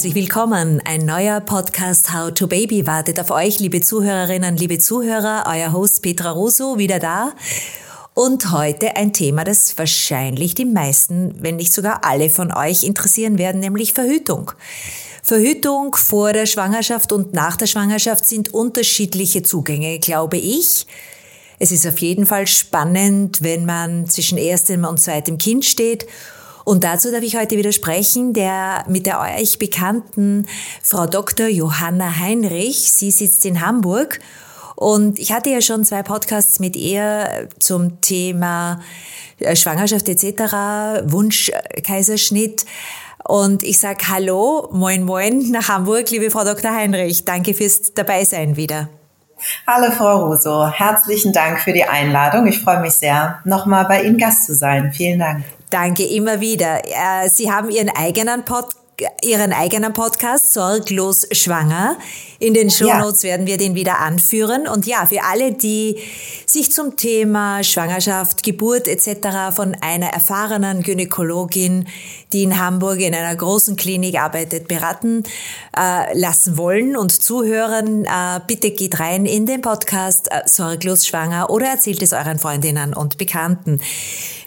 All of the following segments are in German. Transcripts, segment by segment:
Herzlich willkommen. Ein neuer Podcast How to Baby wartet auf euch, liebe Zuhörerinnen, liebe Zuhörer. Euer Host Petra Rosso wieder da. Und heute ein Thema, das wahrscheinlich die meisten, wenn nicht sogar alle von euch interessieren werden, nämlich Verhütung. Verhütung vor der Schwangerschaft und nach der Schwangerschaft sind unterschiedliche Zugänge, glaube ich. Es ist auf jeden Fall spannend, wenn man zwischen erstem und zweitem Kind steht und dazu darf ich heute wieder sprechen, der, mit der euch bekannten Frau Dr. Johanna Heinrich. Sie sitzt in Hamburg. Und ich hatte ja schon zwei Podcasts mit ihr zum Thema äh, Schwangerschaft etc., Wunschkaiserschnitt. Und ich sage Hallo, moin moin nach Hamburg, liebe Frau Dr. Heinrich. Danke fürs Dabeisein wieder. Hallo Frau Russo, herzlichen Dank für die Einladung. Ich freue mich sehr, nochmal bei Ihnen Gast zu sein. Vielen Dank. Danke immer wieder. Äh, Sie haben Ihren eigenen Podcast Ihren eigenen Podcast Sorglos Schwanger. In den Shownotes ja. werden wir den wieder anführen. Und ja, für alle, die sich zum Thema Schwangerschaft, Geburt etc. von einer erfahrenen Gynäkologin, die in Hamburg in einer großen Klinik arbeitet, beraten äh, lassen wollen und zuhören, äh, bitte geht rein in den Podcast äh, Sorglos Schwanger oder erzählt es euren Freundinnen und Bekannten.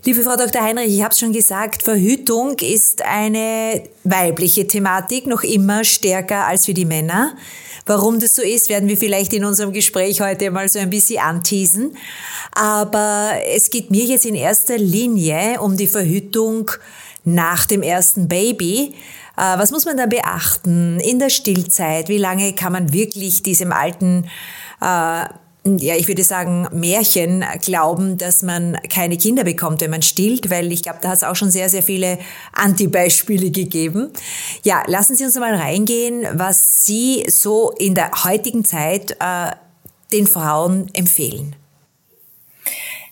Liebe Frau Dr. Heinrich, ich habe es schon gesagt, Verhütung ist eine weibliche Thematik, noch immer stärker als für die Männer. Warum das so ist, werden wir vielleicht in unserem Gespräch heute mal so ein bisschen anteasen. Aber es geht mir jetzt in erster Linie um die Verhütung nach dem ersten Baby. Äh, was muss man da beachten in der Stillzeit? Wie lange kann man wirklich diesem alten äh, ja, ich würde sagen, Märchen glauben, dass man keine Kinder bekommt, wenn man stillt, weil ich glaube, da hat es auch schon sehr, sehr viele Antibeispiele gegeben. Ja, lassen Sie uns mal reingehen, was Sie so in der heutigen Zeit äh, den Frauen empfehlen.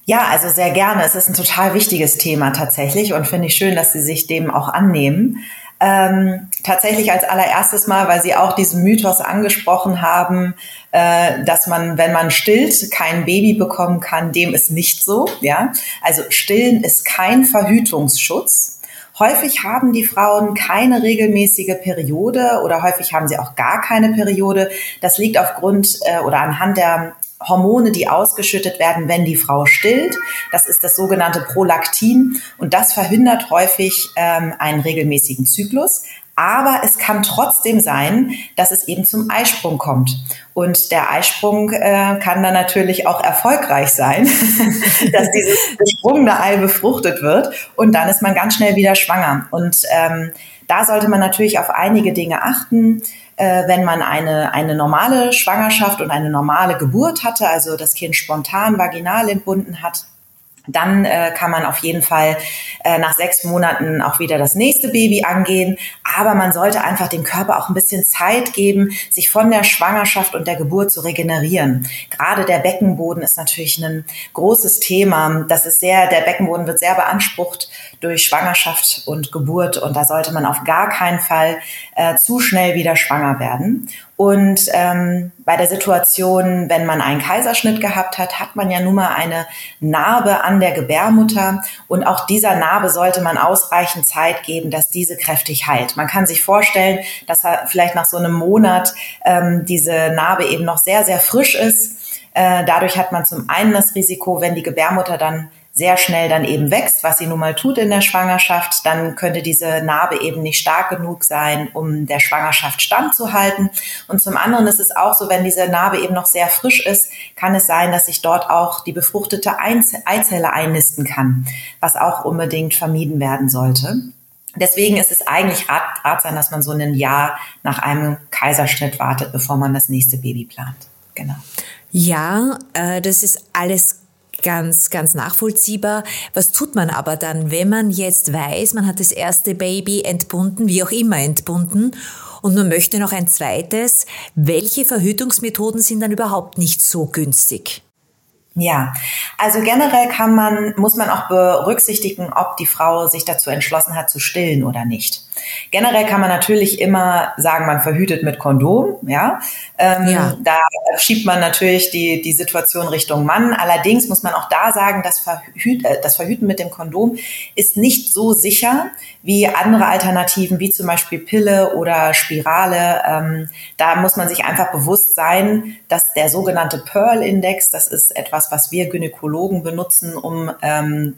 Ja, also sehr gerne. Es ist ein total wichtiges Thema tatsächlich und finde ich schön, dass Sie sich dem auch annehmen. Ähm, tatsächlich als allererstes Mal, weil Sie auch diesen Mythos angesprochen haben, äh, dass man, wenn man stillt, kein Baby bekommen kann. Dem ist nicht so. Ja, also stillen ist kein Verhütungsschutz. Häufig haben die Frauen keine regelmäßige Periode oder häufig haben sie auch gar keine Periode. Das liegt aufgrund äh, oder anhand der Hormone, die ausgeschüttet werden, wenn die Frau stillt. Das ist das sogenannte Prolaktin und das verhindert häufig ähm, einen regelmäßigen Zyklus. Aber es kann trotzdem sein, dass es eben zum Eisprung kommt. Und der Eisprung äh, kann dann natürlich auch erfolgreich sein, dass dieses gesprungene Ei befruchtet wird. Und dann ist man ganz schnell wieder schwanger. Und ähm, da sollte man natürlich auf einige Dinge achten äh, wenn man eine, eine normale Schwangerschaft und eine normale Geburt hatte, also das Kind spontan vaginal entbunden hat, dann äh, kann man auf jeden Fall äh, nach sechs Monaten auch wieder das nächste Baby angehen. Aber man sollte einfach dem Körper auch ein bisschen Zeit geben, sich von der Schwangerschaft und der Geburt zu regenerieren. Gerade der Beckenboden ist natürlich ein großes Thema. Das ist sehr, der Beckenboden wird sehr beansprucht durch Schwangerschaft und Geburt und da sollte man auf gar keinen Fall äh, zu schnell wieder schwanger werden. Und ähm, bei der Situation, wenn man einen Kaiserschnitt gehabt hat, hat man ja nun mal eine Narbe an der Gebärmutter. Und auch dieser Narbe sollte man ausreichend Zeit geben, dass diese kräftig heilt. Man kann sich vorstellen, dass vielleicht nach so einem Monat ähm, diese Narbe eben noch sehr, sehr frisch ist. Äh, dadurch hat man zum einen das Risiko, wenn die Gebärmutter dann sehr schnell dann eben wächst, was sie nun mal tut in der Schwangerschaft, dann könnte diese Narbe eben nicht stark genug sein, um der Schwangerschaft standzuhalten. Und zum anderen ist es auch so, wenn diese Narbe eben noch sehr frisch ist, kann es sein, dass sich dort auch die befruchtete Eizelle einnisten kann, was auch unbedingt vermieden werden sollte. Deswegen ist es eigentlich rat, ratsam, dass man so ein Jahr nach einem Kaiserschnitt wartet, bevor man das nächste Baby plant. Genau. Ja, äh, das ist alles ganz, ganz nachvollziehbar. Was tut man aber dann, wenn man jetzt weiß, man hat das erste Baby entbunden, wie auch immer entbunden, und man möchte noch ein zweites? Welche Verhütungsmethoden sind dann überhaupt nicht so günstig? Ja, also generell kann man, muss man auch berücksichtigen, ob die Frau sich dazu entschlossen hat zu stillen oder nicht. Generell kann man natürlich immer sagen, man verhütet mit Kondom, ja. Ähm, ja. Da schiebt man natürlich die, die Situation Richtung Mann. Allerdings muss man auch da sagen, das, Verhüt, äh, das Verhüten mit dem Kondom ist nicht so sicher wie andere Alternativen, wie zum Beispiel Pille oder Spirale. Ähm, da muss man sich einfach bewusst sein, dass der sogenannte Pearl-Index, das ist etwas, was wir Gynäkologen benutzen, um ähm,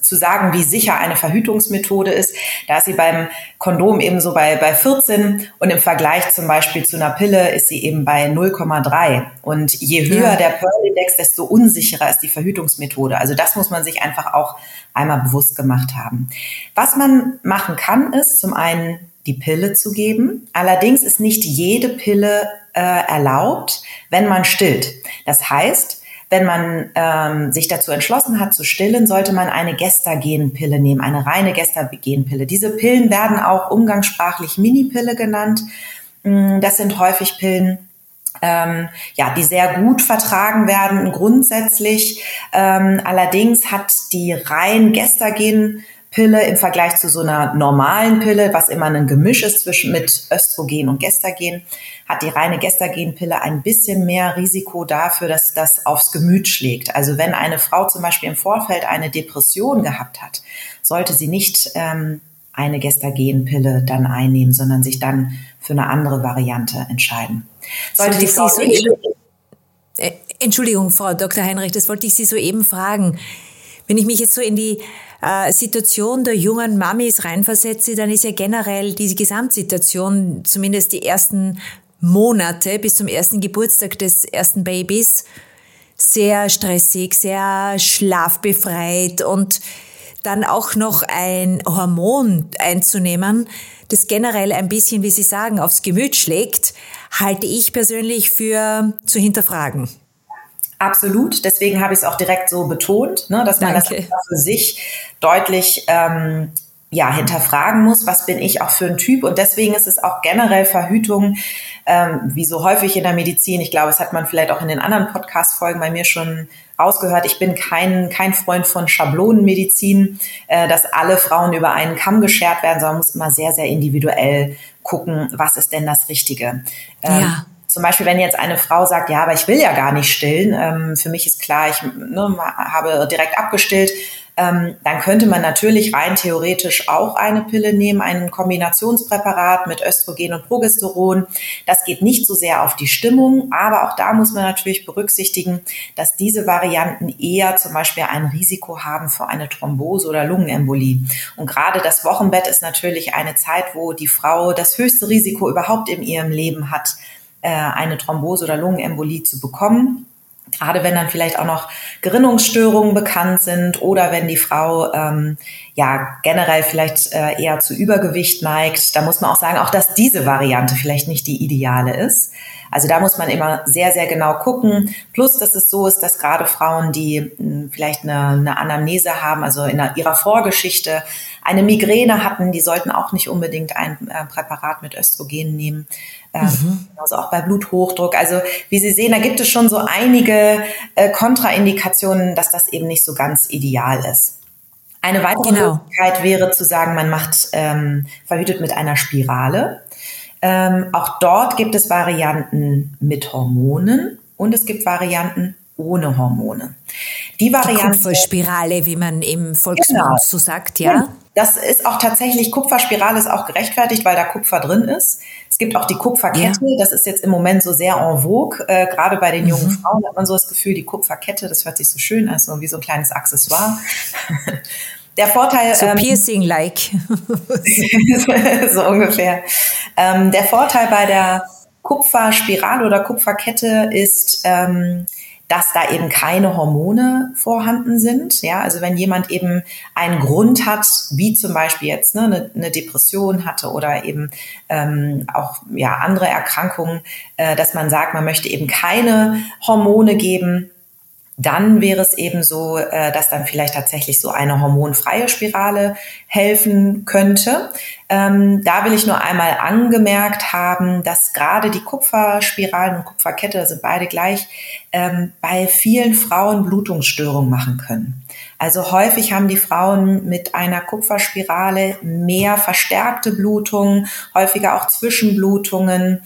zu sagen, wie sicher eine Verhütungsmethode ist. Da ist sie beim Kondom eben so bei, bei 14 und im Vergleich zum Beispiel zu einer Pille ist sie eben bei 0,3. Und je höher ja. der Pearl-Index, desto unsicherer ist die Verhütungsmethode. Also das muss man sich einfach auch einmal bewusst gemacht haben. Was man machen kann, ist zum einen die Pille zu geben. Allerdings ist nicht jede Pille äh, erlaubt, wenn man stillt. Das heißt, wenn man ähm, sich dazu entschlossen hat zu stillen, sollte man eine Gestagenpille nehmen, eine reine Gestagenpille. Diese Pillen werden auch umgangssprachlich Minipille genannt. Mm, das sind häufig Pillen, ähm, ja, die sehr gut vertragen werden grundsätzlich. Ähm, allerdings hat die rein Gestagen Pille im Vergleich zu so einer normalen Pille, was immer ein Gemisch ist zwischen mit Östrogen und Gestagen, hat die reine Gestagenpille ein bisschen mehr Risiko dafür, dass das aufs Gemüt schlägt. Also wenn eine Frau zum Beispiel im Vorfeld eine Depression gehabt hat, sollte sie nicht ähm, eine Gestagenpille dann einnehmen, sondern sich dann für eine andere Variante entscheiden. Sollte die Frau so Entschuldigung, Frau Dr. Heinrich, das wollte ich Sie soeben fragen. Wenn ich mich jetzt so in die äh, Situation der jungen Mamis reinversetze, dann ist ja generell diese Gesamtsituation, zumindest die ersten Monate bis zum ersten Geburtstag des ersten Babys, sehr stressig, sehr schlafbefreit und dann auch noch ein Hormon einzunehmen, das generell ein bisschen, wie Sie sagen, aufs Gemüt schlägt, halte ich persönlich für zu hinterfragen. Absolut. Deswegen habe ich es auch direkt so betont, ne, dass man Danke. das für sich deutlich ähm, ja, hinterfragen muss, was bin ich auch für ein Typ. Und deswegen ist es auch generell Verhütung, ähm, wie so häufig in der Medizin. Ich glaube, es hat man vielleicht auch in den anderen Podcast-Folgen bei mir schon rausgehört. Ich bin kein, kein Freund von Schablonenmedizin, äh, dass alle Frauen über einen Kamm geschert werden, sondern man muss immer sehr, sehr individuell gucken, was ist denn das Richtige. Ähm, ja zum Beispiel, wenn jetzt eine Frau sagt, ja, aber ich will ja gar nicht stillen, ähm, für mich ist klar, ich ne, habe direkt abgestillt, ähm, dann könnte man natürlich rein theoretisch auch eine Pille nehmen, ein Kombinationspräparat mit Östrogen und Progesteron. Das geht nicht so sehr auf die Stimmung, aber auch da muss man natürlich berücksichtigen, dass diese Varianten eher zum Beispiel ein Risiko haben für eine Thrombose oder Lungenembolie. Und gerade das Wochenbett ist natürlich eine Zeit, wo die Frau das höchste Risiko überhaupt in ihrem Leben hat, äh, eine Thrombose oder Lungenembolie zu bekommen. Gerade wenn dann vielleicht auch noch Gerinnungsstörungen bekannt sind oder wenn die Frau ähm, ja generell vielleicht äh, eher zu Übergewicht neigt, da muss man auch sagen, auch dass diese Variante vielleicht nicht die ideale ist. Also da muss man immer sehr, sehr genau gucken. Plus, dass es so ist, dass gerade Frauen, die hm, vielleicht eine, eine Anamnese haben, also in ihrer Vorgeschichte eine Migräne hatten, die sollten auch nicht unbedingt ein äh, Präparat mit Östrogen nehmen. Ähm, mhm. Also auch bei Bluthochdruck. Also wie Sie sehen, da gibt es schon so einige äh, Kontraindikationen, dass das eben nicht so ganz ideal ist. Eine weitere genau. Möglichkeit wäre zu sagen, man macht ähm, verhütet mit einer Spirale. Ähm, auch dort gibt es Varianten mit Hormonen und es gibt Varianten ohne Hormone. Die Variante. Die Kupferspirale, wie man im Volksmund genau. so sagt, ja. Das ist auch tatsächlich, Kupferspirale ist auch gerechtfertigt, weil da Kupfer drin ist. Es gibt auch die Kupferkette, ja. das ist jetzt im Moment so sehr en vogue. Äh, gerade bei den jungen mhm. Frauen hat man so das Gefühl, die Kupferkette, das hört sich so schön an, so wie so ein kleines Accessoire. Der Vorteil. So ähm, Piercing-like. so ungefähr. Ähm, der Vorteil bei der Kupferspirale oder Kupferkette ist, ähm, dass da eben keine Hormone vorhanden sind. Ja, also wenn jemand eben einen Grund hat, wie zum Beispiel jetzt ne, eine, Depression hatte oder eben ähm, auch ja andere Erkrankungen, äh, dass man sagt, man möchte eben keine Hormone geben, dann wäre es eben so, äh, dass dann vielleicht tatsächlich so eine hormonfreie Spirale helfen könnte. Ähm, da will ich nur einmal angemerkt haben, dass gerade die Kupferspiralen und Kupferkette sind beide gleich, ähm, bei vielen Frauen Blutungsstörungen machen können. Also häufig haben die Frauen mit einer Kupferspirale mehr verstärkte Blutungen, häufiger auch Zwischenblutungen.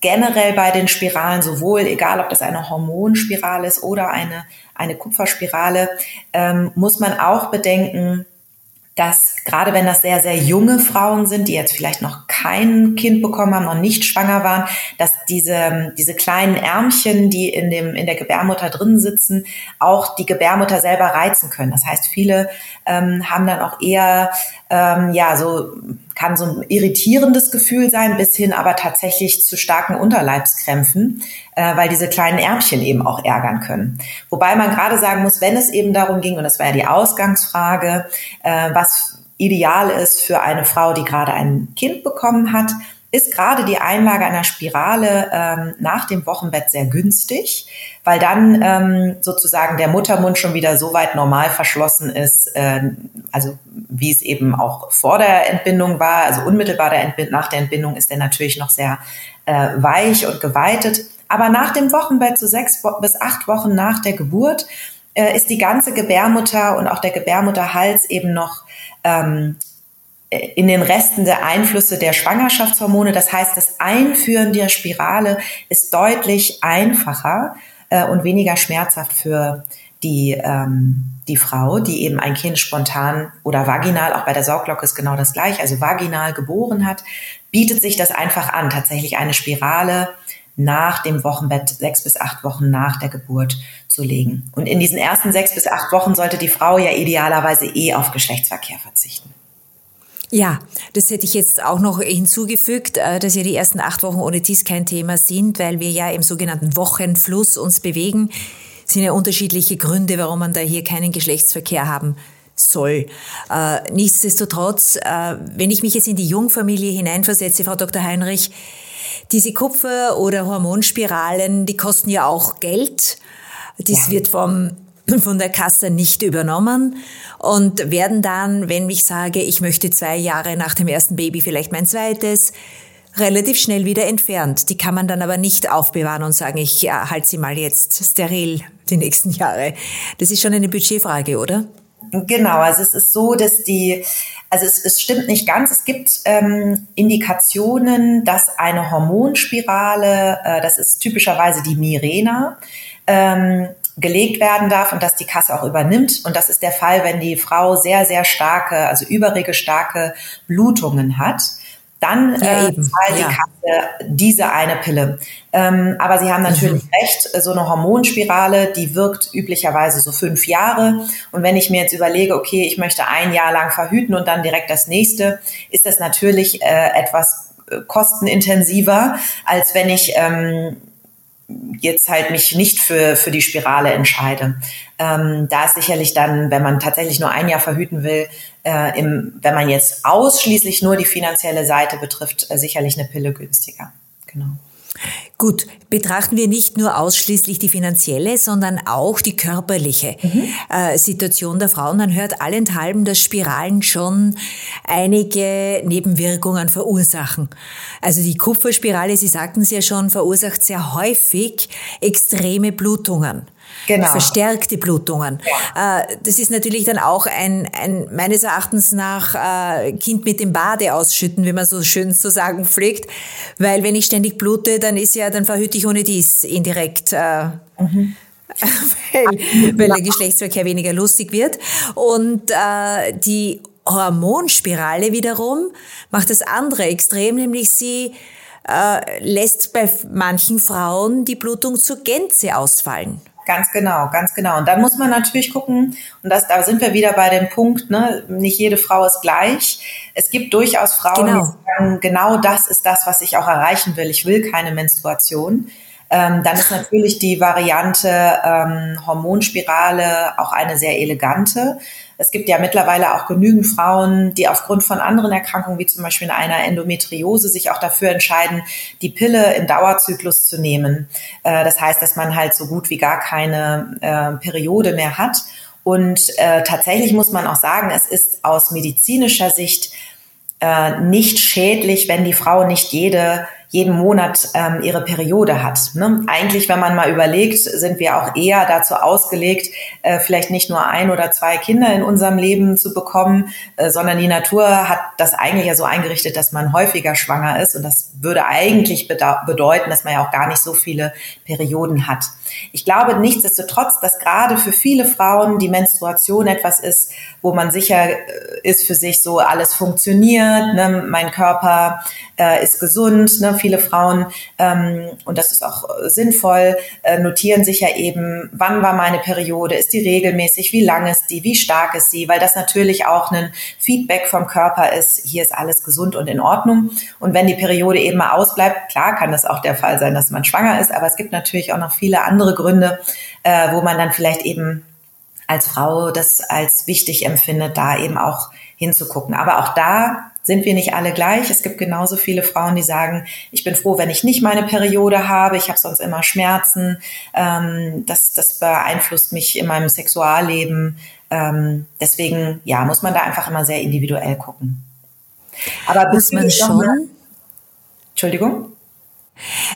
Generell bei den Spiralen sowohl, egal ob das eine Hormonspirale ist oder eine, eine Kupferspirale, ähm, muss man auch bedenken, dass gerade wenn das sehr, sehr junge Frauen sind, die jetzt vielleicht noch kein Kind bekommen haben, noch nicht schwanger waren, dass diese, diese kleinen Ärmchen, die in, dem, in der Gebärmutter drin sitzen, auch die Gebärmutter selber reizen können. Das heißt, viele ähm, haben dann auch eher, ähm, ja, so kann so ein irritierendes Gefühl sein, bis hin aber tatsächlich zu starken Unterleibskrämpfen, äh, weil diese kleinen Ärmchen eben auch ärgern können. Wobei man gerade sagen muss, wenn es eben darum ging, und das war ja die Ausgangsfrage, äh, was ideal ist für eine Frau, die gerade ein Kind bekommen hat, ist gerade die Einlage einer Spirale ähm, nach dem Wochenbett sehr günstig, weil dann ähm, sozusagen der Muttermund schon wieder so weit normal verschlossen ist, äh, also wie es eben auch vor der Entbindung war, also unmittelbar der Entbind nach der Entbindung ist der natürlich noch sehr äh, weich und geweitet. Aber nach dem Wochenbett, so sechs bis acht Wochen nach der Geburt, äh, ist die ganze Gebärmutter und auch der Gebärmutterhals eben noch ähm, in den Resten der Einflüsse der Schwangerschaftshormone. Das heißt, das Einführen der Spirale ist deutlich einfacher äh, und weniger schmerzhaft für die, ähm, die Frau, die eben ein Kind spontan oder vaginal, auch bei der Sauglocke ist genau das gleiche, also vaginal geboren hat, bietet sich das einfach an, tatsächlich eine Spirale nach dem Wochenbett, sechs bis acht Wochen nach der Geburt zu legen. Und in diesen ersten sechs bis acht Wochen sollte die Frau ja idealerweise eh auf Geschlechtsverkehr verzichten. Ja, das hätte ich jetzt auch noch hinzugefügt, äh, dass ja die ersten acht Wochen ohne dies kein Thema sind, weil wir ja im sogenannten Wochenfluss uns bewegen. Es sind ja unterschiedliche Gründe, warum man da hier keinen Geschlechtsverkehr haben soll. Äh, nichtsdestotrotz, äh, wenn ich mich jetzt in die Jungfamilie hineinversetze, Frau Dr. Heinrich, diese Kupfer- oder Hormonspiralen, die kosten ja auch Geld. Dies ja. wird vom von der Kasse nicht übernommen und werden dann, wenn ich sage, ich möchte zwei Jahre nach dem ersten Baby vielleicht mein zweites, relativ schnell wieder entfernt. Die kann man dann aber nicht aufbewahren und sagen, ich ja, halte sie mal jetzt steril die nächsten Jahre. Das ist schon eine Budgetfrage, oder? Genau, also es ist so, dass die, also es, es stimmt nicht ganz. Es gibt ähm, Indikationen, dass eine Hormonspirale, äh, das ist typischerweise die Mirena, ähm, gelegt werden darf und dass die Kasse auch übernimmt. Und das ist der Fall, wenn die Frau sehr, sehr starke, also überregestarke Blutungen hat. Dann ja, äh, zahlt ja. die Kasse diese eine Pille. Ähm, aber Sie haben natürlich mhm. recht, so eine Hormonspirale, die wirkt üblicherweise so fünf Jahre. Und wenn ich mir jetzt überlege, okay, ich möchte ein Jahr lang verhüten und dann direkt das nächste, ist das natürlich äh, etwas äh, kostenintensiver, als wenn ich ähm, jetzt halt mich nicht für, für die Spirale entscheide. Ähm, da ist sicherlich dann, wenn man tatsächlich nur ein Jahr verhüten will, äh, im, wenn man jetzt ausschließlich nur die finanzielle Seite betrifft, äh, sicherlich eine Pille günstiger. Genau. Gut, betrachten wir nicht nur ausschließlich die finanzielle, sondern auch die körperliche mhm. äh, Situation der Frauen. Man hört allenthalben, dass Spiralen schon einige Nebenwirkungen verursachen. Also die Kupferspirale, Sie sagten es ja schon, verursacht sehr häufig extreme Blutungen. Genau. Verstärkte Blutungen. Ja. Äh, das ist natürlich dann auch ein, ein meines Erachtens nach äh, Kind mit dem Bade ausschütten, wie man so schön zu sagen pflegt. Weil wenn ich ständig blute, dann ist ja, dann verhüte ich ohne dies indirekt. Äh, mhm. weil, weil der Geschlechtsverkehr weniger lustig wird. Und äh, die Hormonspirale wiederum macht das andere extrem, nämlich sie äh, lässt bei manchen Frauen die Blutung zur Gänze ausfallen. Ganz genau, ganz genau. Und dann muss man natürlich gucken, und das, da sind wir wieder bei dem Punkt, ne, nicht jede Frau ist gleich. Es gibt durchaus Frauen, genau. die sagen, genau das ist das, was ich auch erreichen will. Ich will keine Menstruation. Ähm, dann ist natürlich die Variante ähm, Hormonspirale auch eine sehr elegante. Es gibt ja mittlerweile auch genügend Frauen, die aufgrund von anderen Erkrankungen, wie zum Beispiel einer Endometriose, sich auch dafür entscheiden, die Pille im Dauerzyklus zu nehmen. Äh, das heißt, dass man halt so gut wie gar keine äh, Periode mehr hat. Und äh, tatsächlich muss man auch sagen, es ist aus medizinischer Sicht nicht schädlich, wenn die Frau nicht jede jeden Monat ähm, ihre Periode hat. Ne? Eigentlich, wenn man mal überlegt, sind wir auch eher dazu ausgelegt, äh, vielleicht nicht nur ein oder zwei Kinder in unserem Leben zu bekommen, äh, sondern die Natur hat das eigentlich ja so eingerichtet, dass man häufiger schwanger ist und das würde eigentlich bedeuten, dass man ja auch gar nicht so viele Perioden hat. Ich glaube nichtsdestotrotz, dass gerade für viele Frauen die Menstruation etwas ist, wo man sicher äh, ist für sich so, alles funktioniert, ne? mein Körper äh, ist gesund. Ne? Viele Frauen, ähm, und das ist auch äh, sinnvoll, äh, notieren sich ja eben, wann war meine Periode, ist die regelmäßig, wie lang ist die, wie stark ist sie, weil das natürlich auch ein Feedback vom Körper ist, hier ist alles gesund und in Ordnung. Und wenn die Periode eben mal ausbleibt, klar kann das auch der Fall sein, dass man schwanger ist, aber es gibt natürlich auch noch viele andere Gründe, äh, wo man dann vielleicht eben als Frau das als wichtig empfindet, da eben auch hinzugucken. Aber auch da sind wir nicht alle gleich. Es gibt genauso viele Frauen, die sagen, ich bin froh, wenn ich nicht meine Periode habe, ich habe sonst immer Schmerzen, ähm, das, das beeinflusst mich in meinem Sexualleben. Ähm, deswegen, ja, muss man da einfach immer sehr individuell gucken. Aber muss man schon? Entschuldigung?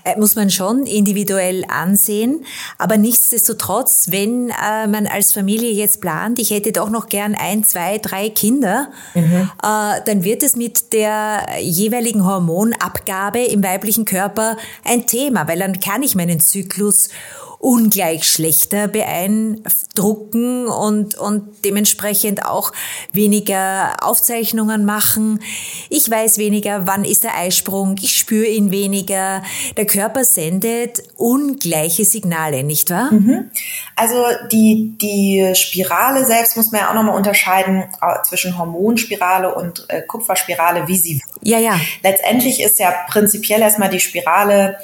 Äh, muss man schon individuell ansehen. Aber nichtsdestotrotz, wenn äh, man als Familie jetzt plant, ich hätte doch noch gern ein, zwei, drei Kinder, mhm. äh, dann wird es mit der jeweiligen Hormonabgabe im weiblichen Körper ein Thema, weil dann kann ich meinen Zyklus ungleich schlechter beeindrucken und, und dementsprechend auch weniger Aufzeichnungen machen. Ich weiß weniger, wann ist der Eisprung, ich spüre ihn weniger. Der Körper sendet ungleiche Signale, nicht wahr? Mhm. Also die, die Spirale selbst muss man ja auch nochmal unterscheiden äh, zwischen Hormonspirale und äh, Kupferspirale, wie sie. Ja, ja. Letztendlich ist ja prinzipiell erstmal die Spirale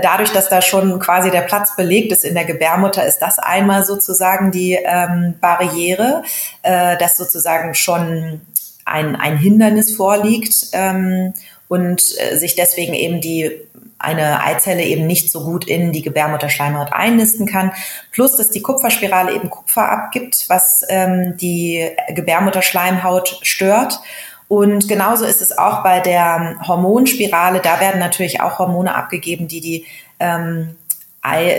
dadurch, dass da schon quasi der Platz belegt ist in der Gebärmutter, ist das einmal sozusagen die ähm, Barriere, äh, dass sozusagen schon ein, ein Hindernis vorliegt ähm, und äh, sich deswegen eben die eine Eizelle eben nicht so gut in die Gebärmutterschleimhaut einnisten kann. Plus, dass die Kupferspirale eben Kupfer abgibt, was ähm, die Gebärmutterschleimhaut stört. Und genauso ist es auch bei der Hormonspirale. Da werden natürlich auch Hormone abgegeben, die die ähm,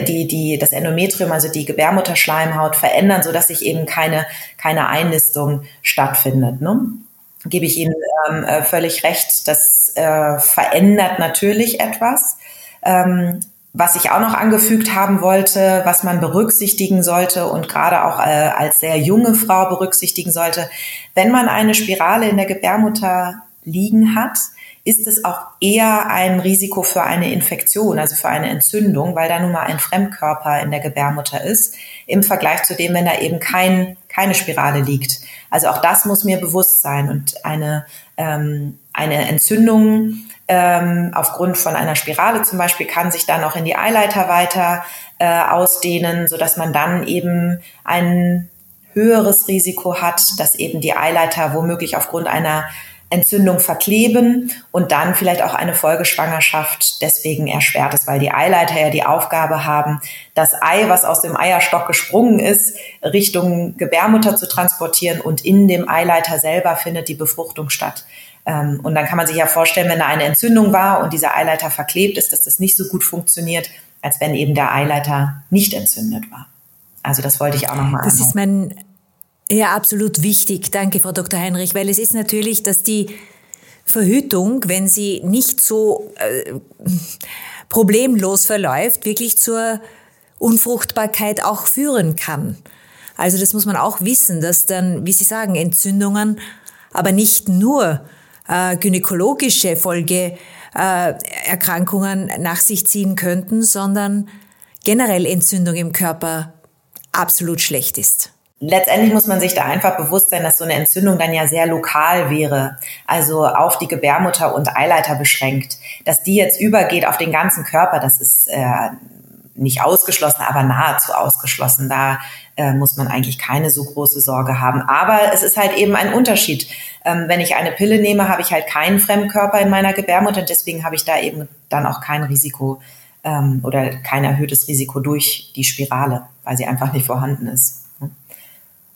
die, die, das Endometrium, also die Gebärmutterschleimhaut verändern, so dass sich eben keine, keine Einnistung stattfindet. Ne? Gebe ich Ihnen ähm, äh, völlig recht. Das äh, verändert natürlich etwas. Ähm, was ich auch noch angefügt haben wollte, was man berücksichtigen sollte und gerade auch äh, als sehr junge Frau berücksichtigen sollte, wenn man eine Spirale in der Gebärmutter liegen hat, ist es auch eher ein Risiko für eine Infektion, also für eine Entzündung, weil da nun mal ein Fremdkörper in der Gebärmutter ist, im Vergleich zu dem, wenn da eben kein, keine Spirale liegt. Also auch das muss mir bewusst sein und eine, ähm, eine Entzündung ähm, aufgrund von einer Spirale zum Beispiel kann sich dann auch in die Eileiter weiter äh, ausdehnen, so dass man dann eben ein höheres Risiko hat, dass eben die Eileiter womöglich aufgrund einer Entzündung verkleben und dann vielleicht auch eine Folgeschwangerschaft deswegen erschwert ist, weil die Eileiter ja die Aufgabe haben, das Ei, was aus dem Eierstock gesprungen ist, Richtung Gebärmutter zu transportieren und in dem Eileiter selber findet die Befruchtung statt. Ähm, und dann kann man sich ja vorstellen, wenn da eine Entzündung war und dieser Eileiter verklebt ist, dass das nicht so gut funktioniert, als wenn eben der Eileiter nicht entzündet war. Also das wollte ich auch nochmal Das anhalten. ist mein, ja, absolut wichtig. Danke, Frau Dr. Heinrich, weil es ist natürlich, dass die Verhütung, wenn sie nicht so äh, problemlos verläuft, wirklich zur Unfruchtbarkeit auch führen kann. Also das muss man auch wissen, dass dann, wie Sie sagen, Entzündungen, aber nicht nur äh, gynäkologische Folgeerkrankungen äh, nach sich ziehen könnten, sondern generell Entzündung im Körper absolut schlecht ist. Letztendlich muss man sich da einfach bewusst sein, dass so eine Entzündung dann ja sehr lokal wäre, also auf die Gebärmutter und Eileiter beschränkt. Dass die jetzt übergeht auf den ganzen Körper, das ist äh, nicht ausgeschlossen, aber nahezu ausgeschlossen. Da äh, muss man eigentlich keine so große Sorge haben. Aber es ist halt eben ein Unterschied. Ähm, wenn ich eine Pille nehme, habe ich halt keinen Fremdkörper in meiner Gebärmutter und deswegen habe ich da eben dann auch kein Risiko ähm, oder kein erhöhtes Risiko durch die Spirale, weil sie einfach nicht vorhanden ist.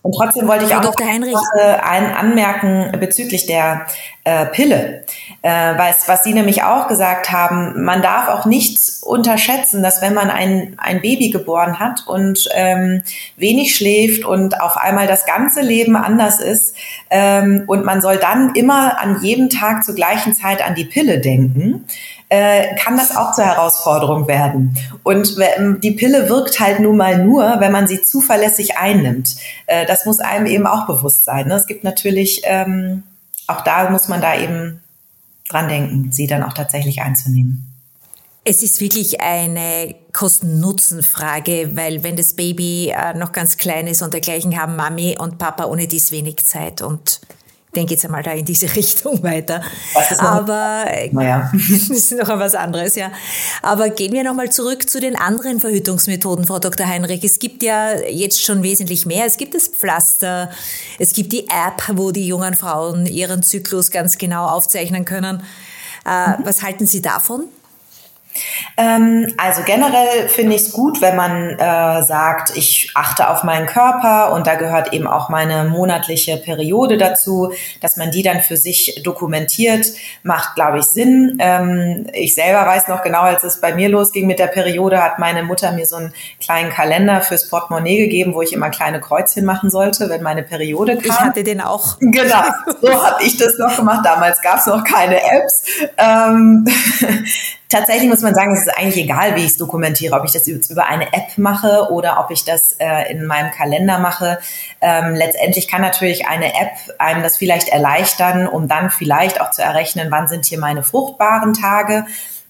Und trotzdem wollte ich auch Dr. Heinrich. ein anmerken bezüglich der äh, Pille, äh, was, was Sie nämlich auch gesagt haben, man darf auch nicht unterschätzen, dass wenn man ein, ein Baby geboren hat und ähm, wenig schläft und auf einmal das ganze Leben anders ist ähm, und man soll dann immer an jedem Tag zur gleichen Zeit an die Pille denken, äh, kann das auch zur Herausforderung werden. Und die Pille wirkt halt nun mal nur, wenn man sie zuverlässig einnimmt. Äh, das muss einem eben auch bewusst sein. Ne? Es gibt natürlich, ähm, auch da muss man da eben dran denken, sie dann auch tatsächlich einzunehmen. Es ist wirklich eine Kosten-Nutzen-Frage, weil wenn das Baby äh, noch ganz klein ist und dergleichen haben Mami und Papa ohne dies wenig Zeit und denke jetzt einmal da in diese Richtung weiter. Aber naja. das ist noch was anderes, ja. Aber gehen wir nochmal zurück zu den anderen Verhütungsmethoden, Frau Dr. Heinrich. Es gibt ja jetzt schon wesentlich mehr. Es gibt das Pflaster, es gibt die App, wo die jungen Frauen ihren Zyklus ganz genau aufzeichnen können. Äh, mhm. Was halten Sie davon? Ähm, also generell finde ich es gut, wenn man äh, sagt, ich achte auf meinen Körper und da gehört eben auch meine monatliche Periode dazu, dass man die dann für sich dokumentiert, macht, glaube ich, Sinn. Ähm, ich selber weiß noch genau, als es bei mir losging mit der Periode, hat meine Mutter mir so einen kleinen Kalender fürs Portemonnaie gegeben, wo ich immer kleine Kreuzchen machen sollte, wenn meine Periode kam. Ich hatte den auch. Genau, so habe ich das noch gemacht. Damals gab es noch keine Apps. Ähm, Tatsächlich muss man sagen, es ist eigentlich egal, wie ich es dokumentiere, ob ich das über eine App mache oder ob ich das äh, in meinem Kalender mache. Ähm, letztendlich kann natürlich eine App einem das vielleicht erleichtern, um dann vielleicht auch zu errechnen, wann sind hier meine fruchtbaren Tage.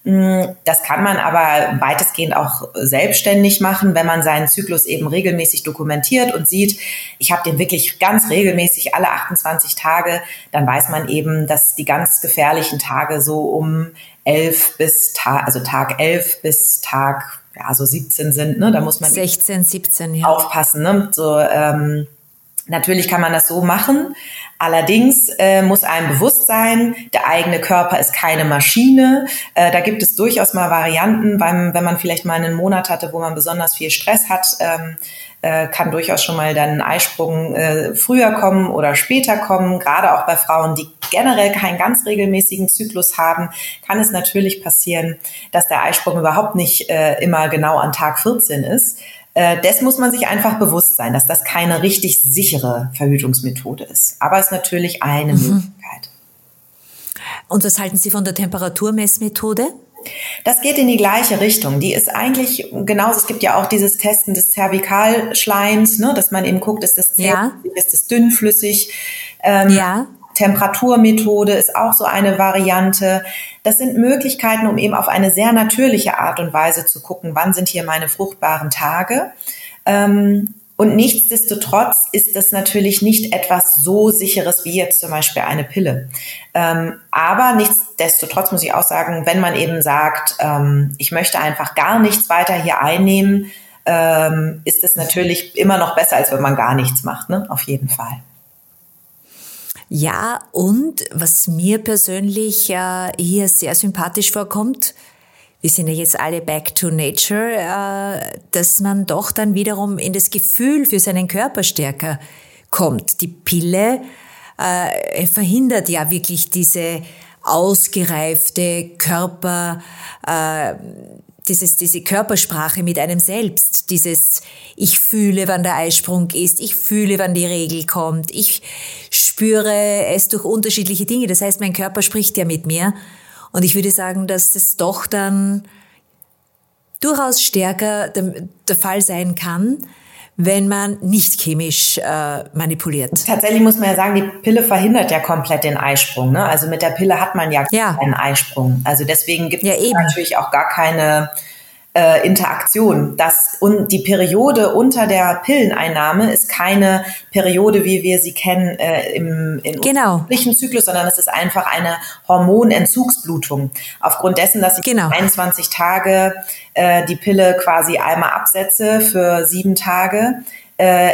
Mm, das kann man aber weitestgehend auch selbstständig machen, wenn man seinen Zyklus eben regelmäßig dokumentiert und sieht, ich habe den wirklich ganz regelmäßig alle 28 Tage, dann weiß man eben, dass die ganz gefährlichen Tage so um 11 bis Tag, also Tag 11 bis Tag, ja, so 17 sind, ne? Da muss man 16, 17, ja. aufpassen, ne? So, ähm, Natürlich kann man das so machen. Allerdings äh, muss einem bewusst sein, der eigene Körper ist keine Maschine. Äh, da gibt es durchaus mal Varianten, weil, wenn man vielleicht mal einen Monat hatte, wo man besonders viel Stress hat, ähm, äh, kann durchaus schon mal dann ein Eisprung äh, früher kommen oder später kommen. Gerade auch bei Frauen, die generell keinen ganz regelmäßigen Zyklus haben, kann es natürlich passieren, dass der Eisprung überhaupt nicht äh, immer genau an Tag 14 ist. Äh, das muss man sich einfach bewusst sein, dass das keine richtig sichere Verhütungsmethode ist. Aber es ist natürlich eine mhm. Möglichkeit. Und was halten Sie von der Temperaturmessmethode? Das geht in die gleiche Richtung. Die ist eigentlich genauso. Es gibt ja auch dieses Testen des Zervikalschleims, ne, dass man eben guckt, ist das zäh, ja. ist das dünnflüssig. Ähm, ja. Temperaturmethode ist auch so eine Variante. Das sind Möglichkeiten, um eben auf eine sehr natürliche Art und Weise zu gucken, wann sind hier meine fruchtbaren Tage. Ähm, und nichtsdestotrotz ist das natürlich nicht etwas so sicheres wie jetzt zum Beispiel eine Pille. Ähm, aber nichtsdestotrotz muss ich auch sagen, wenn man eben sagt, ähm, ich möchte einfach gar nichts weiter hier einnehmen, ist es natürlich immer noch besser, als wenn man gar nichts macht, ne? Auf jeden Fall. Ja, und was mir persönlich äh, hier sehr sympathisch vorkommt, wir sind ja jetzt alle back to nature, äh, dass man doch dann wiederum in das Gefühl für seinen Körper stärker kommt. Die Pille äh, verhindert ja wirklich diese ausgereifte Körper, äh, dieses, diese Körpersprache mit einem selbst, dieses ich fühle, wann der Eisprung ist, ich fühle, wann die Regel kommt, ich spüre es durch unterschiedliche Dinge. Das heißt, mein Körper spricht ja mit mir. Und ich würde sagen, dass das doch dann durchaus stärker der, der Fall sein kann, wenn man nicht chemisch äh, manipuliert. Tatsächlich muss man ja sagen, die Pille verhindert ja komplett den Eisprung. Ne? Also mit der Pille hat man ja, ja. keinen Eisprung. Also deswegen gibt ja, es eben. natürlich auch gar keine äh, Interaktion. Das, und die Periode unter der Pilleneinnahme ist keine Periode, wie wir sie kennen äh, im in genau. Zyklus, sondern es ist einfach eine Hormonentzugsblutung. Aufgrund dessen, dass ich genau. 21 Tage äh, die Pille quasi einmal absetze für sieben Tage, äh,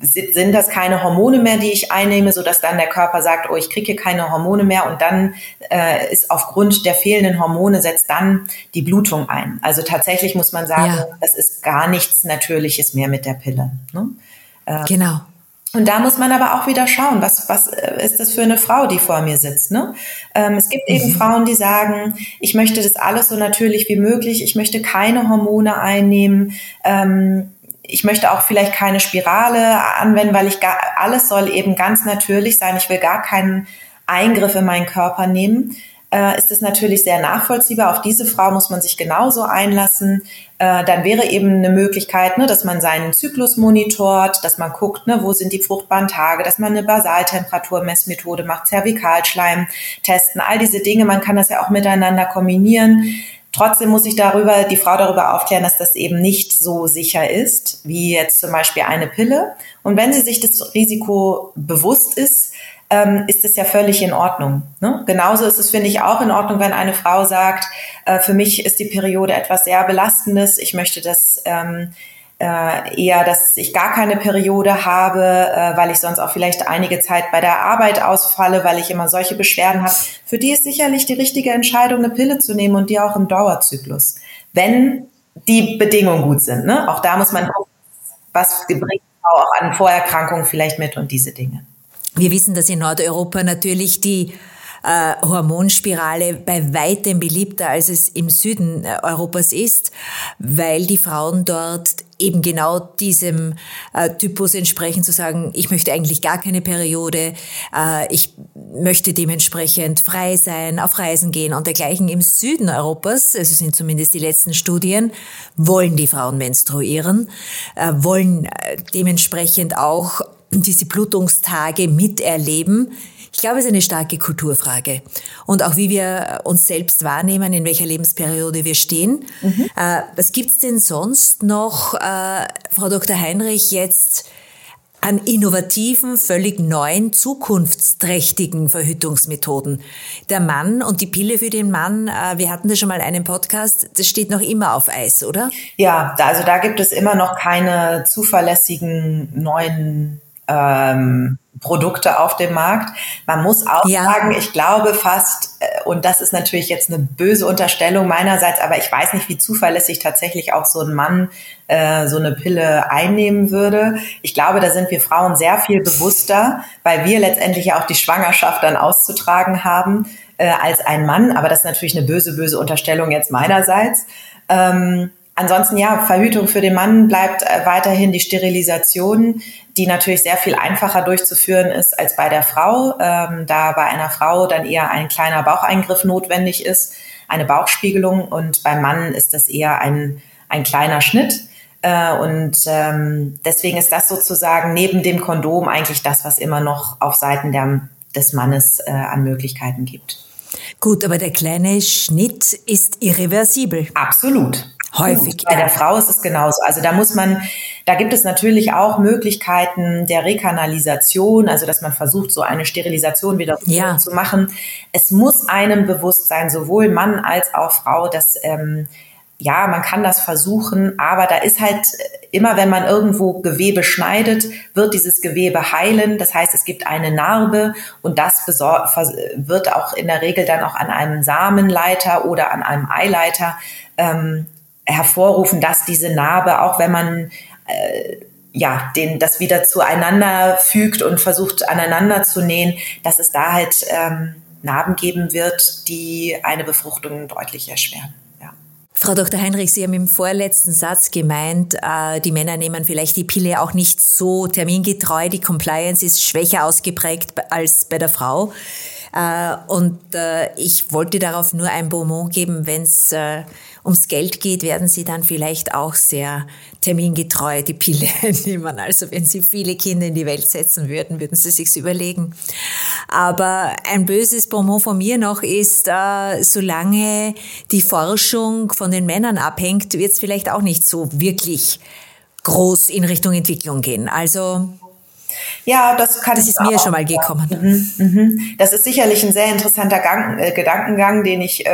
sind das keine Hormone mehr, die ich einnehme, so dass dann der Körper sagt, oh, ich kriege hier keine Hormone mehr und dann äh, ist aufgrund der fehlenden Hormone setzt dann die Blutung ein. Also tatsächlich muss man sagen, ja. das ist gar nichts Natürliches mehr mit der Pille. Ne? Äh, genau. Und da muss man aber auch wieder schauen, was, was äh, ist das für eine Frau, die vor mir sitzt. Ne? Ähm, es gibt mhm. eben Frauen, die sagen, ich möchte das alles so natürlich wie möglich, ich möchte keine Hormone einnehmen, ähm, ich möchte auch vielleicht keine Spirale anwenden, weil ich gar, alles soll eben ganz natürlich sein. Ich will gar keinen Eingriff in meinen Körper nehmen äh, ist es natürlich sehr nachvollziehbar. Auf diese Frau muss man sich genauso einlassen. Äh, dann wäre eben eine Möglichkeit, ne, dass man seinen Zyklus monitort, dass man guckt, ne, wo sind die fruchtbaren Tage, dass man eine Basaltemperaturmessmethode macht, Zervikalschleim testen, all diese Dinge. Man kann das ja auch miteinander kombinieren. Trotzdem muss ich darüber, die Frau darüber aufklären, dass das eben nicht so sicher ist, wie jetzt zum Beispiel eine Pille. Und wenn sie sich das Risiko bewusst ist, ähm, ist es ja völlig in Ordnung. Ne? Genauso ist es, finde ich, auch in Ordnung, wenn eine Frau sagt, äh, für mich ist die Periode etwas sehr Belastendes, ich möchte das ähm, äh, eher, dass ich gar keine Periode habe, äh, weil ich sonst auch vielleicht einige Zeit bei der Arbeit ausfalle, weil ich immer solche Beschwerden habe. Für die ist sicherlich die richtige Entscheidung, eine Pille zu nehmen und die auch im Dauerzyklus, wenn die Bedingungen gut sind. Ne? Auch da muss man was bringt auch an Vorerkrankungen vielleicht mit und diese Dinge. Wir wissen, dass in Nordeuropa natürlich die äh, Hormonspirale bei weitem beliebter als es im Süden äh, Europas ist, weil die Frauen dort eben genau diesem äh, Typus entsprechen, zu sagen, ich möchte eigentlich gar keine Periode, äh, ich möchte dementsprechend frei sein, auf Reisen gehen und dergleichen. Im Süden Europas, also sind zumindest die letzten Studien, wollen die Frauen menstruieren, äh, wollen äh, dementsprechend auch diese Blutungstage miterleben. Ich glaube, es ist eine starke Kulturfrage. Und auch wie wir uns selbst wahrnehmen, in welcher Lebensperiode wir stehen. Mhm. Äh, was gibt's denn sonst noch, äh, Frau Dr. Heinrich, jetzt an innovativen, völlig neuen, zukunftsträchtigen Verhütungsmethoden. Der Mann und die Pille für den Mann, äh, wir hatten da schon mal einen Podcast, das steht noch immer auf Eis, oder? Ja, also da gibt es immer noch keine zuverlässigen neuen ähm, Produkte auf dem Markt. Man muss auch ja. sagen, ich glaube fast, äh, und das ist natürlich jetzt eine böse Unterstellung meinerseits, aber ich weiß nicht, wie zuverlässig tatsächlich auch so ein Mann äh, so eine Pille einnehmen würde. Ich glaube, da sind wir Frauen sehr viel bewusster, weil wir letztendlich ja auch die Schwangerschaft dann auszutragen haben äh, als ein Mann. Aber das ist natürlich eine böse, böse Unterstellung jetzt meinerseits. Ähm, Ansonsten ja, Verhütung für den Mann bleibt äh, weiterhin die Sterilisation, die natürlich sehr viel einfacher durchzuführen ist als bei der Frau, ähm, da bei einer Frau dann eher ein kleiner Baucheingriff notwendig ist, eine Bauchspiegelung und beim Mann ist das eher ein, ein kleiner Schnitt. Äh, und ähm, deswegen ist das sozusagen neben dem Kondom eigentlich das, was immer noch auf Seiten der, des Mannes äh, an Möglichkeiten gibt. Gut, aber der kleine Schnitt ist irreversibel. Absolut. Häufig. Bei der Frau ist es genauso. Also da muss man, da gibt es natürlich auch Möglichkeiten der Rekanalisation, also dass man versucht, so eine Sterilisation wieder ja. zu machen. Es muss einem bewusst sein, sowohl Mann als auch Frau, dass ähm, ja, man kann das versuchen, aber da ist halt immer, wenn man irgendwo Gewebe schneidet, wird dieses Gewebe heilen. Das heißt, es gibt eine Narbe und das wird auch in der Regel dann auch an einem Samenleiter oder an einem Eileiter ähm, hervorrufen, dass diese Narbe, auch wenn man äh, ja, den, das wieder zueinander fügt und versucht aneinander zu nähen, dass es da halt ähm, Narben geben wird, die eine Befruchtung deutlich erschweren. Frau Dr. Heinrich, Sie haben im vorletzten Satz gemeint, äh, die Männer nehmen vielleicht die Pille auch nicht so termingetreu, die Compliance ist schwächer ausgeprägt als bei der Frau. Äh, und äh, ich wollte darauf nur ein Bonbon geben, wenn es äh, ums Geld geht, werden Sie dann vielleicht auch sehr termingetreu die Pille nehmen. Also wenn Sie viele Kinder in die Welt setzen würden, würden Sie sich's überlegen. Aber ein böses Bonbon von mir noch ist, solange die Forschung von den Männern abhängt, wird es vielleicht auch nicht so wirklich groß in Richtung Entwicklung gehen. Also ja, das kann Das ist mir schon mal gekommen. Mhm, mhm. Das ist sicherlich ein sehr interessanter Gang, äh, Gedankengang, den ich äh,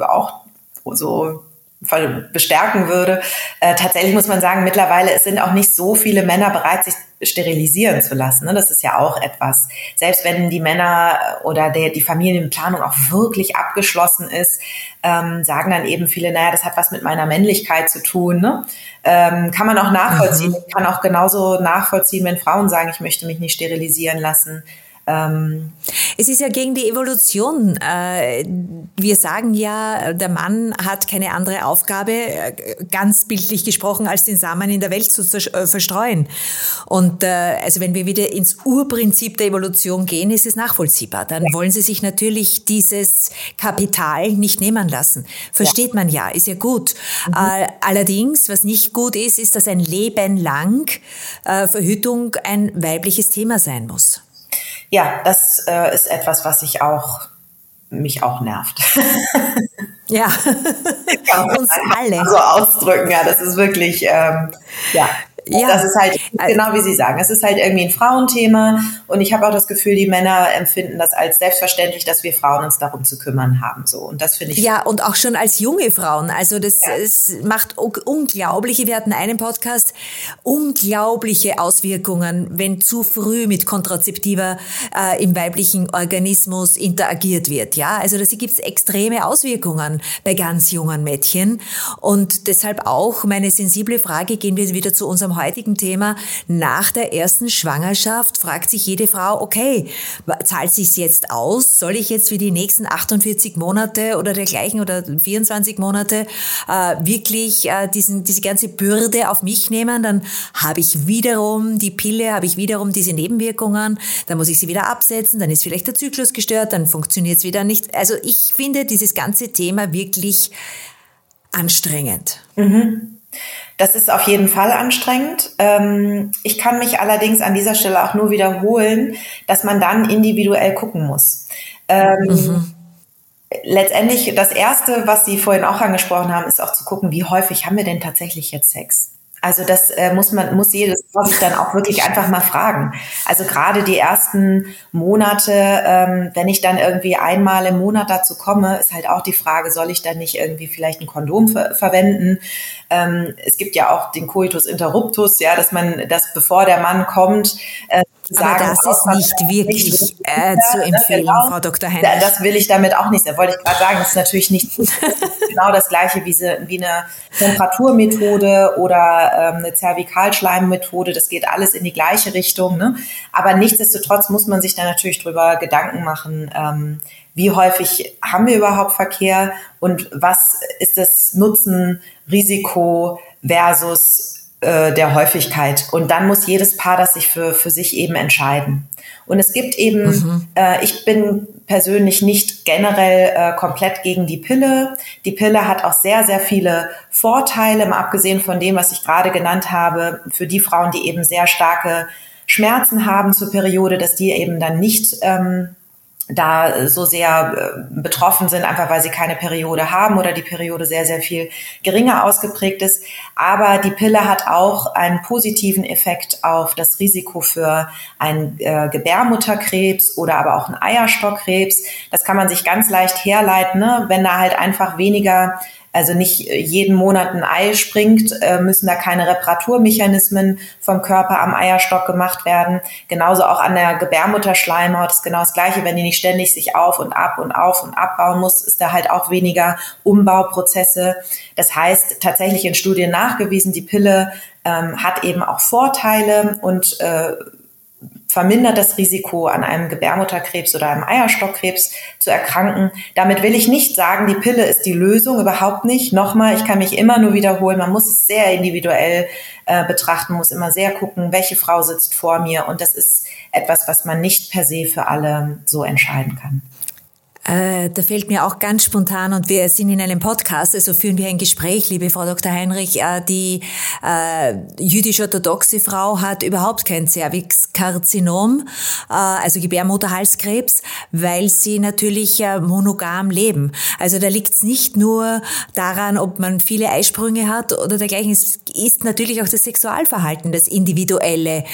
auch so bestärken würde. Äh, tatsächlich muss man sagen, mittlerweile es sind auch nicht so viele Männer bereit, sich sterilisieren zu lassen. Ne? Das ist ja auch etwas. Selbst wenn die Männer oder der, die Familienplanung auch wirklich abgeschlossen ist, ähm, sagen dann eben viele, naja, das hat was mit meiner Männlichkeit zu tun. Ne? Ähm, kann man auch nachvollziehen. Mhm. kann auch genauso nachvollziehen, wenn Frauen sagen, ich möchte mich nicht sterilisieren lassen. Ähm, es ist ja gegen die Evolution. Äh, wir sagen ja, der Mann hat keine andere Aufgabe, äh, ganz bildlich gesprochen, als den Samen in der Welt zu äh, verstreuen. Und also wenn wir wieder ins Urprinzip der Evolution gehen, ist es nachvollziehbar. Dann ja. wollen sie sich natürlich dieses Kapital nicht nehmen lassen. Versteht ja. man ja, ist ja gut. Mhm. Allerdings, was nicht gut ist, ist, dass ein Leben lang Verhütung ein weibliches Thema sein muss ja, das äh, ist etwas, was ich auch mich auch nervt. Ja, uns alle. So ausdrücken, ja, das ist wirklich, ähm, ja, ja. Das ist halt, genau wie Sie sagen, es ist halt irgendwie ein Frauenthema und ich habe auch das Gefühl, die Männer empfinden das als selbstverständlich, dass wir Frauen uns darum zu kümmern haben. So. Und das finde ich. Ja, und auch schon als junge Frauen. Also das ja. es macht unglaubliche, wir hatten einen Podcast, unglaubliche Auswirkungen, wenn zu früh mit Kontrazeptiva äh, im weiblichen Organismus interagiert wird. Ja, also da gibt es extreme Auswirkungen bei ganz jungen Mädchen. Und deshalb auch meine sensible Frage, gehen wir wieder zu unserem heutigen Thema. Nach der ersten Schwangerschaft fragt sich jede Frau, okay, zahlt sich's jetzt aus? Soll ich jetzt für die nächsten 48 Monate oder dergleichen oder 24 Monate äh, wirklich äh, diesen, diese ganze Bürde auf mich nehmen? Dann habe ich wiederum die Pille, habe ich wiederum diese Nebenwirkungen, dann muss ich sie wieder absetzen, dann ist vielleicht der Zyklus gestört, dann funktioniert es wieder nicht. Also ich finde dieses ganze Thema wirklich anstrengend. Mhm. Das ist auf jeden Fall anstrengend. Ähm, ich kann mich allerdings an dieser Stelle auch nur wiederholen, dass man dann individuell gucken muss. Ähm, mhm. Letztendlich das Erste, was Sie vorhin auch angesprochen haben, ist auch zu gucken, wie häufig haben wir denn tatsächlich jetzt Sex? Also das äh, muss man, muss jedes sich dann auch wirklich einfach mal fragen. Also gerade die ersten Monate, ähm, wenn ich dann irgendwie einmal im Monat dazu komme, ist halt auch die Frage, soll ich dann nicht irgendwie vielleicht ein Kondom ver verwenden? Ähm, es gibt ja auch den Coitus interruptus, ja, dass man, dass bevor der Mann kommt, äh, sagen, Aber das ist nicht wirklich äh, zu empfehlen, genau, Frau Dr. Heinrich. Das will ich damit auch nicht. Da wollte ich gerade sagen, das ist natürlich nicht genau das gleiche wie, sie, wie eine Temperaturmethode oder ähm, eine Zervikalschleimmethode. Das geht alles in die gleiche Richtung. Ne? Aber nichtsdestotrotz muss man sich da natürlich drüber Gedanken machen, ähm, wie häufig haben wir überhaupt Verkehr und was ist das Nutzen, Risiko versus äh, der Häufigkeit. Und dann muss jedes Paar das sich für, für sich eben entscheiden. Und es gibt eben, mhm. äh, ich bin persönlich nicht generell äh, komplett gegen die Pille. Die Pille hat auch sehr, sehr viele Vorteile, mal abgesehen von dem, was ich gerade genannt habe, für die Frauen, die eben sehr starke Schmerzen haben zur Periode, dass die eben dann nicht ähm, da so sehr äh, betroffen sind, einfach weil sie keine Periode haben oder die Periode sehr, sehr viel geringer ausgeprägt ist. Aber die Pille hat auch einen positiven Effekt auf das Risiko für einen äh, Gebärmutterkrebs oder aber auch einen Eierstockkrebs. Das kann man sich ganz leicht herleiten, ne? wenn da halt einfach weniger also nicht äh, jeden Monat ein Ei springt, äh, müssen da keine Reparaturmechanismen vom Körper am Eierstock gemacht werden. Genauso auch an der Gebärmutterschleimhaut ist genau das Gleiche. Wenn die nicht ständig sich auf und ab und auf und abbauen muss, ist da halt auch weniger Umbauprozesse. Das heißt, tatsächlich in Studien nachgewiesen, die Pille ähm, hat eben auch Vorteile und äh, vermindert das Risiko, an einem Gebärmutterkrebs oder einem Eierstockkrebs zu erkranken. Damit will ich nicht sagen, die Pille ist die Lösung, überhaupt nicht. Nochmal, ich kann mich immer nur wiederholen, man muss es sehr individuell äh, betrachten, muss immer sehr gucken, welche Frau sitzt vor mir. Und das ist etwas, was man nicht per se für alle so entscheiden kann. Äh, da fällt mir auch ganz spontan, und wir sind in einem Podcast, also führen wir ein Gespräch, liebe Frau Dr. Heinrich. Äh, die äh, jüdisch-orthodoxe Frau hat überhaupt kein Cervixkarzinom, also Gebärmutterhalskrebs, weil sie natürlich monogam leben. Also da liegt es nicht nur daran, ob man viele Eisprünge hat oder dergleichen. Es ist natürlich auch das Sexualverhalten, das individuelle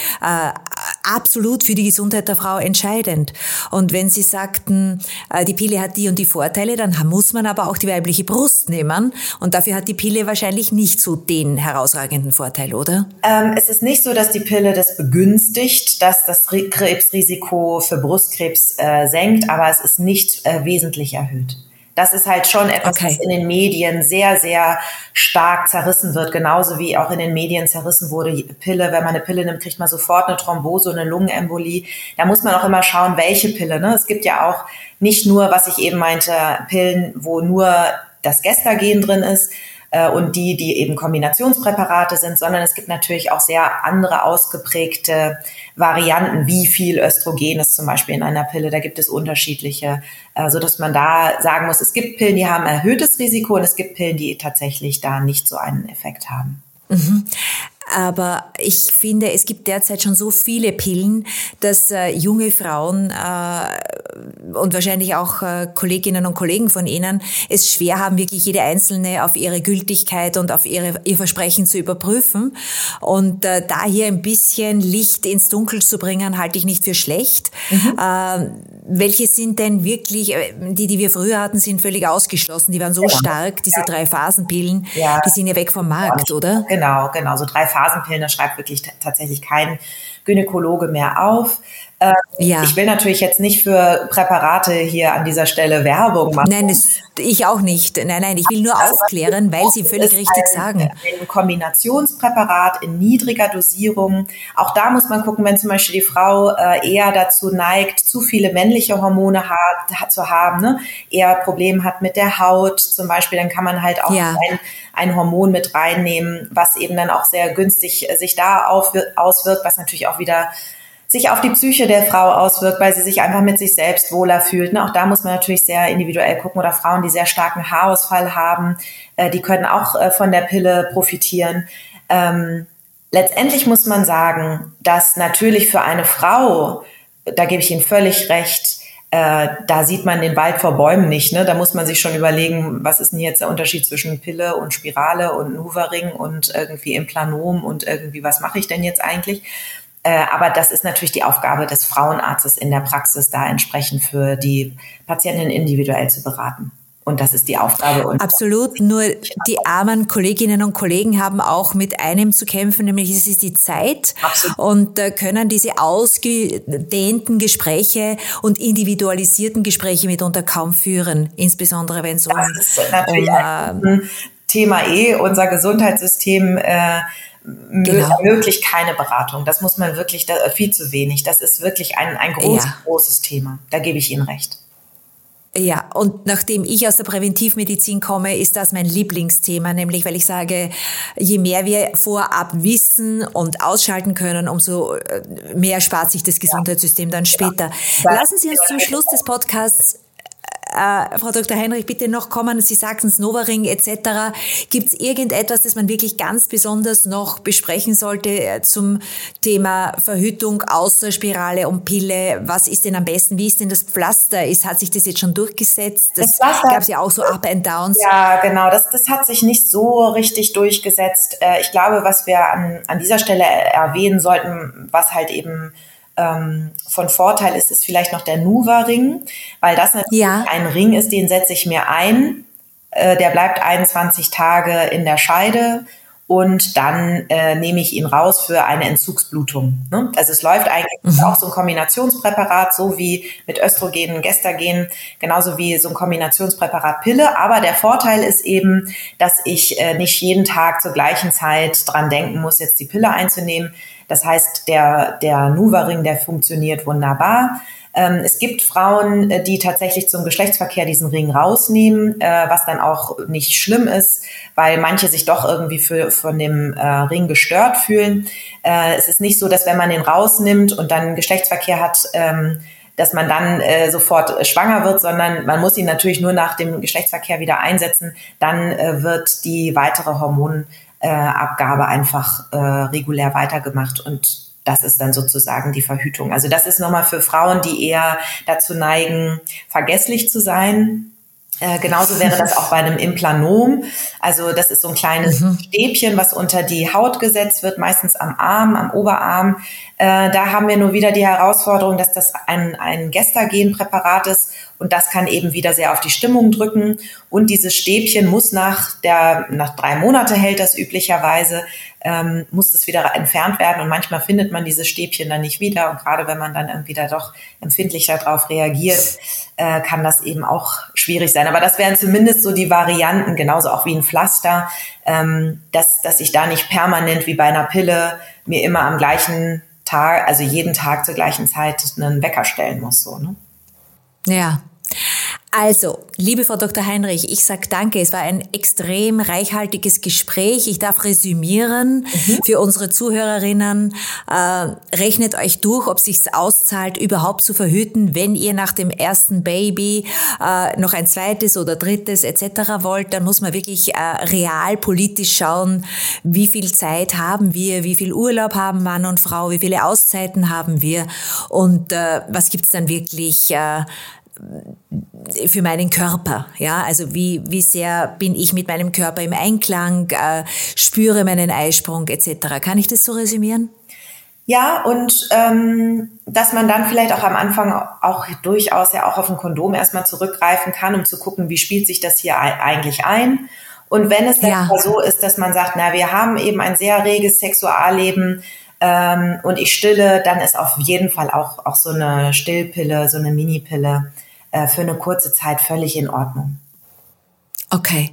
absolut für die Gesundheit der Frau entscheidend. Und wenn Sie sagten, äh, die Pille hat die und die Vorteile, dann muss man aber auch die weibliche Brust nehmen. Und dafür hat die Pille wahrscheinlich nicht so den herausragenden Vorteil, oder? Ähm, es ist nicht so, dass die Pille das begünstigt, dass das Krebsrisiko für Brustkrebs äh, senkt, aber es ist nicht äh, wesentlich erhöht. Das ist halt schon etwas, okay. was in den Medien sehr, sehr stark zerrissen wird, genauso wie auch in den Medien zerrissen wurde. Pille, wenn man eine Pille nimmt, kriegt man sofort eine Thrombose, eine Lungenembolie. Da muss man auch immer schauen, welche Pille. Ne? Es gibt ja auch nicht nur, was ich eben meinte, Pillen, wo nur das Gestagen drin ist, äh, und die, die eben Kombinationspräparate sind, sondern es gibt natürlich auch sehr andere ausgeprägte Varianten, wie viel Östrogen ist zum Beispiel in einer Pille. Da gibt es unterschiedliche, äh, so dass man da sagen muss, es gibt Pillen, die haben erhöhtes Risiko und es gibt Pillen, die tatsächlich da nicht so einen Effekt haben. Mhm. Aber ich finde, es gibt derzeit schon so viele Pillen, dass äh, junge Frauen äh, und wahrscheinlich auch äh, Kolleginnen und Kollegen von ihnen es schwer haben, wirklich jede einzelne auf ihre Gültigkeit und auf ihre, ihr Versprechen zu überprüfen. Und äh, da hier ein bisschen Licht ins Dunkel zu bringen, halte ich nicht für schlecht. Mhm. Welche sind denn wirklich, äh, die, die wir früher hatten, sind völlig ausgeschlossen. Die waren so ja. stark, diese ja. drei Phasenpillen, ja. die sind ja weg vom Markt, oder? Genau, genau. So drei Phasenpillen, das schreibt wirklich tatsächlich kein Gynäkologe mehr auf. Äh, ja. Ich will natürlich jetzt nicht für Präparate hier an dieser Stelle Werbung machen. Nein, das, ich auch nicht. Nein, nein, ich will nur aufklären, weil Sie völlig richtig ein, sagen. Ein Kombinationspräparat in niedriger Dosierung. Auch da muss man gucken, wenn zum Beispiel die Frau äh, eher dazu neigt, zu viele männliche Hormone hat, zu haben, ne? eher Probleme hat mit der Haut zum Beispiel, dann kann man halt auch ja. ein, ein Hormon mit reinnehmen, was eben dann auch sehr günstig sich da auf, auswirkt, was natürlich auch wieder sich auf die Psyche der Frau auswirkt, weil sie sich einfach mit sich selbst wohler fühlt. Ne? Auch da muss man natürlich sehr individuell gucken. Oder Frauen, die sehr starken Haarausfall haben, äh, die können auch äh, von der Pille profitieren. Ähm, letztendlich muss man sagen, dass natürlich für eine Frau, da gebe ich Ihnen völlig recht, äh, da sieht man den Wald vor Bäumen nicht. Ne? Da muss man sich schon überlegen, was ist denn jetzt der Unterschied zwischen Pille und Spirale und Hoovering und irgendwie Implanom und irgendwie, was mache ich denn jetzt eigentlich? Äh, aber das ist natürlich die Aufgabe des Frauenarztes in der Praxis, da entsprechend für die Patientin individuell zu beraten. Und das ist die Aufgabe. Und Absolut. Nur die armen Kolleginnen und Kollegen haben auch mit einem zu kämpfen, nämlich es ist die Zeit. Absolut. Und können diese ausgedehnten Gespräche und individualisierten Gespräche mitunter kaum führen. Insbesondere wenn es um, um, äh, Thema eh, unser Gesundheitssystem äh, genau. ermöglicht keine Beratung. Das muss man wirklich, da, viel zu wenig. Das ist wirklich ein, ein groß, ja. großes Thema. Da gebe ich Ihnen recht. Ja, und nachdem ich aus der Präventivmedizin komme, ist das mein Lieblingsthema, nämlich weil ich sage, je mehr wir vorab wissen und ausschalten können, umso äh, mehr spart sich das Gesundheitssystem dann später. Ja. Lassen Sie uns zum Schluss des Podcasts äh, Frau Dr. Heinrich, bitte noch kommen. Sie sagten Snowering etc. Gibt es irgendetwas, das man wirklich ganz besonders noch besprechen sollte äh, zum Thema Verhütung außer Spirale und Pille? Was ist denn am besten? Wie ist denn das Pflaster? Ist, hat sich das jetzt schon durchgesetzt? Das, das gab es ja auch so Up and Downs. Ja, genau. Das, das hat sich nicht so richtig durchgesetzt. Äh, ich glaube, was wir an, an dieser Stelle erwähnen sollten, was halt eben ähm, von Vorteil ist, ist vielleicht noch der Nuva-Ring, weil das natürlich ja. ein Ring ist, den setze ich mir ein. Äh, der bleibt 21 Tage in der Scheide und dann äh, nehme ich ihn raus für eine Entzugsblutung. Ne? Also es läuft eigentlich mhm. auch so ein Kombinationspräparat, so wie mit Östrogen, Gestagen, genauso wie so ein Kombinationspräparat Pille. Aber der Vorteil ist eben, dass ich äh, nicht jeden Tag zur gleichen Zeit dran denken muss, jetzt die Pille einzunehmen. Das heißt, der, der Nuva-Ring, der funktioniert wunderbar. Ähm, es gibt Frauen, äh, die tatsächlich zum Geschlechtsverkehr diesen Ring rausnehmen, äh, was dann auch nicht schlimm ist, weil manche sich doch irgendwie für, von dem äh, Ring gestört fühlen. Äh, es ist nicht so, dass wenn man den rausnimmt und dann Geschlechtsverkehr hat, ähm, dass man dann äh, sofort schwanger wird, sondern man muss ihn natürlich nur nach dem Geschlechtsverkehr wieder einsetzen. Dann äh, wird die weitere Hormonabgabe einfach äh, regulär weitergemacht und das ist dann sozusagen die Verhütung. Also das ist nochmal für Frauen, die eher dazu neigen, vergesslich zu sein. Äh, genauso wäre das auch bei einem Implanom. Also das ist so ein kleines mhm. Stäbchen, was unter die Haut gesetzt wird, meistens am Arm, am Oberarm. Äh, da haben wir nur wieder die Herausforderung, dass das ein, ein Gestagenpräparat ist und das kann eben wieder sehr auf die Stimmung drücken. Und dieses Stäbchen muss nach der, nach drei Monate hält das üblicherweise, ähm, muss das wieder entfernt werden. Und manchmal findet man dieses Stäbchen dann nicht wieder. Und gerade wenn man dann irgendwie da doch empfindlicher darauf reagiert, äh, kann das eben auch schwierig sein. Aber das wären zumindest so die Varianten, genauso auch wie ein Pflaster, ähm, dass, dass ich da nicht permanent wie bei einer Pille mir immer am gleichen Tag, also jeden Tag zur gleichen Zeit einen Wecker stellen muss. So, ne? Ja, also, liebe Frau Dr. Heinrich, ich sag danke. Es war ein extrem reichhaltiges Gespräch. Ich darf resümieren mhm. für unsere Zuhörerinnen. Äh, rechnet euch durch, ob sich's auszahlt, überhaupt zu verhüten, wenn ihr nach dem ersten Baby äh, noch ein zweites oder drittes etc. wollt. Dann muss man wirklich äh, real politisch schauen, wie viel Zeit haben wir, wie viel Urlaub haben Mann und Frau, wie viele Auszeiten haben wir und äh, was gibt's dann wirklich äh, für meinen Körper, ja, also wie wie sehr bin ich mit meinem Körper im Einklang, äh, spüre meinen Eisprung etc. Kann ich das so resümieren? Ja, und ähm, dass man dann vielleicht auch am Anfang auch durchaus ja auch auf ein Kondom erstmal zurückgreifen kann, um zu gucken, wie spielt sich das hier eigentlich ein. Und wenn es dann ja. so ist, dass man sagt, na, wir haben eben ein sehr reges Sexualleben ähm, und ich stille, dann ist auf jeden Fall auch, auch so eine Stillpille, so eine Minipille äh, für eine kurze Zeit völlig in Ordnung. Okay.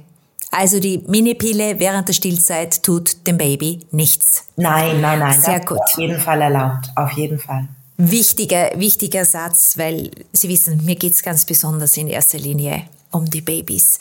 Also die Minipille während der Stillzeit tut dem Baby nichts. Nein, nein, nein. Sehr gut. Auf jeden Fall erlaubt. Auf jeden Fall. Wichtiger, wichtiger Satz, weil Sie wissen, mir geht's ganz besonders in erster Linie um die Babys.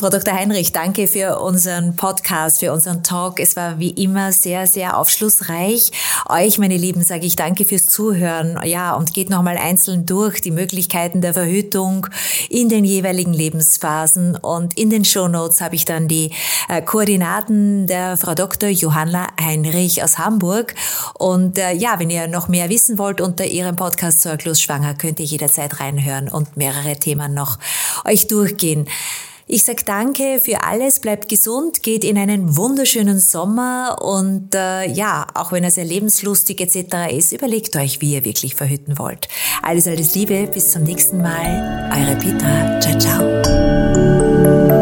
Frau Dr. Heinrich, danke für unseren Podcast, für unseren Talk. Es war wie immer sehr, sehr aufschlussreich. Euch, meine Lieben, sage ich danke fürs Zuhören. Ja, und geht nochmal einzeln durch die Möglichkeiten der Verhütung in den jeweiligen Lebensphasen. Und in den Shownotes habe ich dann die äh, Koordinaten der Frau Dr. Johanna Heinrich aus Hamburg. Und äh, ja, wenn ihr noch mehr wissen wollt unter ihrem Podcast Sorglos Schwanger, könnt ihr jederzeit reinhören und mehrere Themen noch euch durchgehen. Ich sage danke für alles, bleibt gesund, geht in einen wunderschönen Sommer und äh, ja, auch wenn er sehr lebenslustig etc. ist, überlegt euch, wie ihr wirklich verhüten wollt. Alles, alles Liebe, bis zum nächsten Mal. Eure Petra. Ciao, ciao.